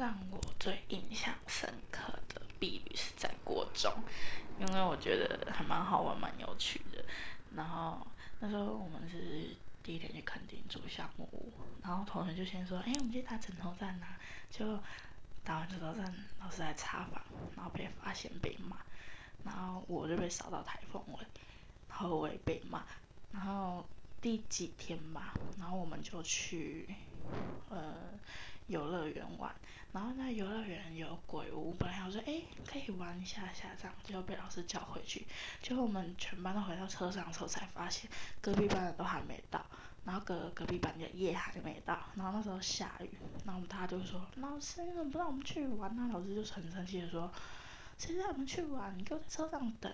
让我最印象深刻的毕旅是在国中，因为我觉得还蛮好玩、蛮有趣的。然后那时候我们是第一天去垦丁住项目屋，然后同学就先说：“哎，我们去打枕头战呐！”就打完枕头战，老师来查房，然后被发现被骂，然后我就被扫到台风尾，然后我也被骂。然后第几天吧，然后我们就去呃游乐园玩。然后那游乐园有鬼屋，本来我说哎可以玩一下下这样，结果被老师叫回去。结果我们全班都回到车上的时候才发现，隔壁班的都还没到，然后隔隔壁班的也还没到。然后那时候下雨，然后我们大家就说老师你怎么不让我们去玩？那老师就很生气的说，谁让我们去玩？你给我在车上等。